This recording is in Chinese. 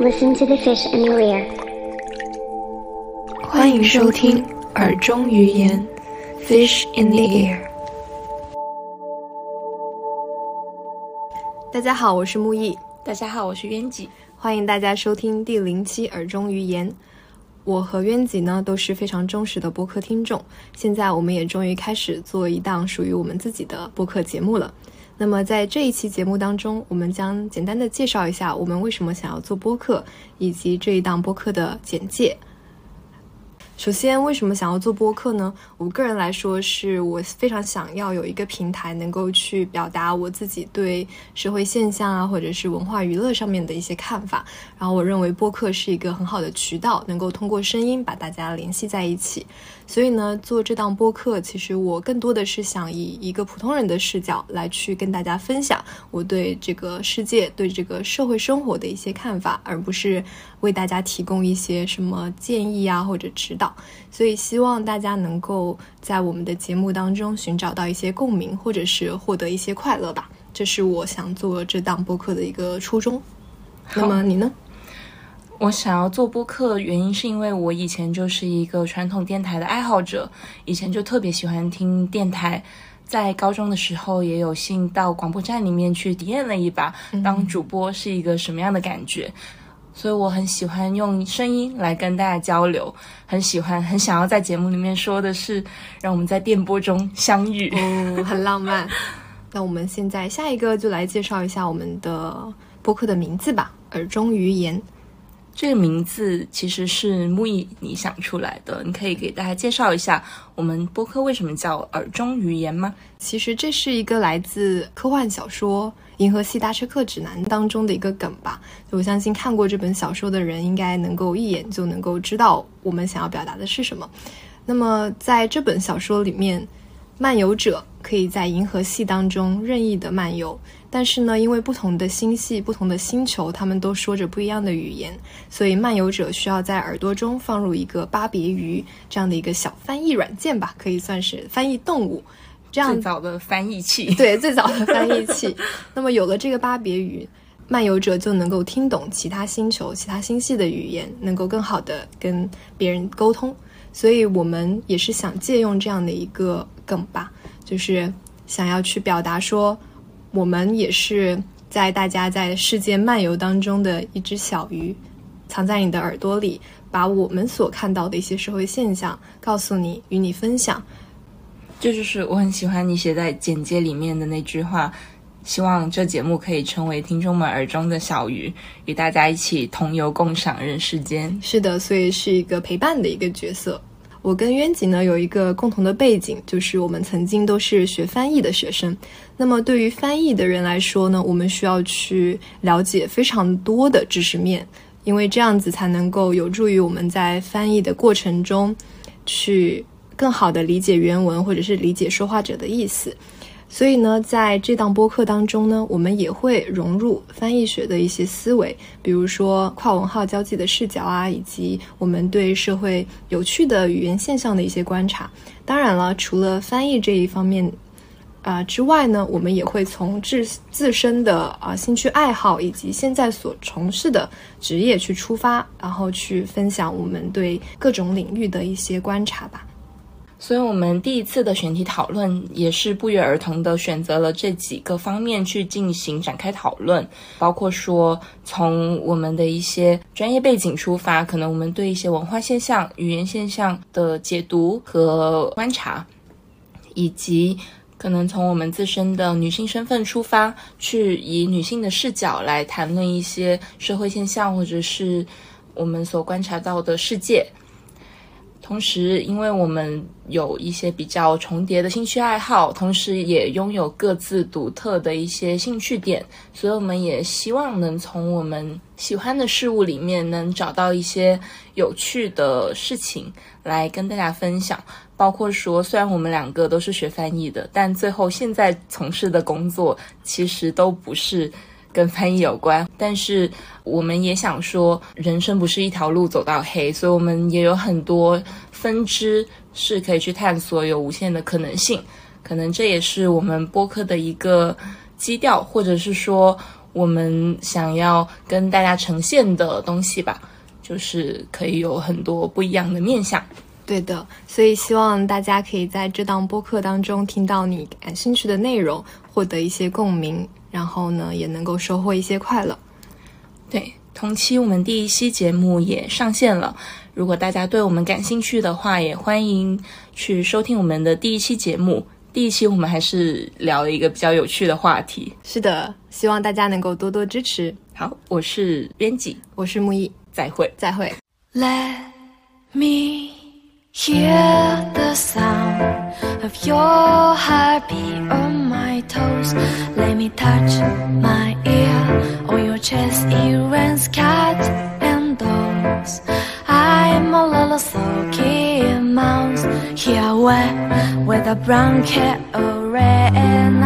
Listen to the fish in your ear. 欢迎收听耳中语言，Fish in the ear。大家好，我是木易，大家好，我是渊吉，欢迎大家收听第零期耳中语言。我和渊吉呢都是非常忠实的播客听众，现在我们也终于开始做一档属于我们自己的播客节目了。那么在这一期节目当中，我们将简单的介绍一下我们为什么想要做播客，以及这一档播客的简介。首先，为什么想要做播客呢？我个人来说，是我非常想要有一个平台，能够去表达我自己对社会现象啊，或者是文化娱乐上面的一些看法。然后，我认为播客是一个很好的渠道，能够通过声音把大家联系在一起。所以呢，做这档播客，其实我更多的是想以一个普通人的视角来去跟大家分享我对这个世界、对这个社会生活的一些看法，而不是为大家提供一些什么建议啊或者指导。所以，希望大家能够在我们的节目当中寻找到一些共鸣，或者是获得一些快乐吧。这是我想做这档播客的一个初衷。那么你呢？我想要做播客，原因是因为我以前就是一个传统电台的爱好者，以前就特别喜欢听电台，在高中的时候也有幸到广播站里面去体验了一把当主播是一个什么样的感觉，所以我很喜欢用声音来跟大家交流，很喜欢，很想要在节目里面说的是，让我们在电波中相遇，嗯，很浪漫。那我们现在下一个就来介绍一下我们的播客的名字吧，耳中余言。这个名字其实是木易你想出来的，你可以给大家介绍一下我们播客为什么叫耳中语言吗？其实这是一个来自科幻小说《银河系搭车客指南》当中的一个梗吧。我相信看过这本小说的人应该能够一眼就能够知道我们想要表达的是什么。那么在这本小说里面，漫游者可以在银河系当中任意的漫游。但是呢，因为不同的星系、不同的星球，他们都说着不一样的语言，所以漫游者需要在耳朵中放入一个巴别鱼这样的一个小翻译软件吧，可以算是翻译动物。这样最早的翻译器，对，最早的翻译器。那么有了这个巴别鱼，漫游者就能够听懂其他星球、其他星系的语言，能够更好的跟别人沟通。所以我们也是想借用这样的一个梗吧，就是想要去表达说。我们也是在大家在世界漫游当中的一只小鱼，藏在你的耳朵里，把我们所看到的一些社会现象告诉你，与你分享。这就是我很喜欢你写在简介里面的那句话，希望这节目可以成为听众们耳中的小鱼，与大家一起同游共赏人世间。是的，所以是一个陪伴的一个角色。我跟渊吉呢有一个共同的背景，就是我们曾经都是学翻译的学生。那么对于翻译的人来说呢，我们需要去了解非常多的知识面，因为这样子才能够有助于我们在翻译的过程中，去更好的理解原文或者是理解说话者的意思。所以呢，在这档播客当中呢，我们也会融入翻译学的一些思维，比如说跨文化交际的视角啊，以及我们对社会有趣的语言现象的一些观察。当然了，除了翻译这一方面啊之外呢，我们也会从自自身的啊兴趣爱好以及现在所从事的职业去出发，然后去分享我们对各种领域的一些观察吧。所以，我们第一次的选题讨论也是不约而同的选择了这几个方面去进行展开讨论，包括说从我们的一些专业背景出发，可能我们对一些文化现象、语言现象的解读和观察，以及可能从我们自身的女性身份出发，去以女性的视角来谈论一些社会现象，或者是我们所观察到的世界。同时，因为我们有一些比较重叠的兴趣爱好，同时也拥有各自独特的一些兴趣点，所以我们也希望能从我们喜欢的事物里面，能找到一些有趣的事情来跟大家分享。包括说，虽然我们两个都是学翻译的，但最后现在从事的工作其实都不是。跟翻译有关，但是我们也想说，人生不是一条路走到黑，所以我们也有很多分支是可以去探索，有无限的可能性。可能这也是我们播客的一个基调，或者是说我们想要跟大家呈现的东西吧，就是可以有很多不一样的面相。对的，所以希望大家可以在这档播客当中听到你感兴趣的内容，获得一些共鸣，然后呢，也能够收获一些快乐。对，同期我们第一期节目也上线了，如果大家对我们感兴趣的话，也欢迎去收听我们的第一期节目。第一期我们还是聊了一个比较有趣的话题。是的，希望大家能够多多支持。好，我是编辑，我是木易，再会，再会。Let me hear the sound of your heartbeat on my toes. Let me touch my ear on your chest. It rains cats and dogs. I'm a little sulky mouse here where with a brown cat around.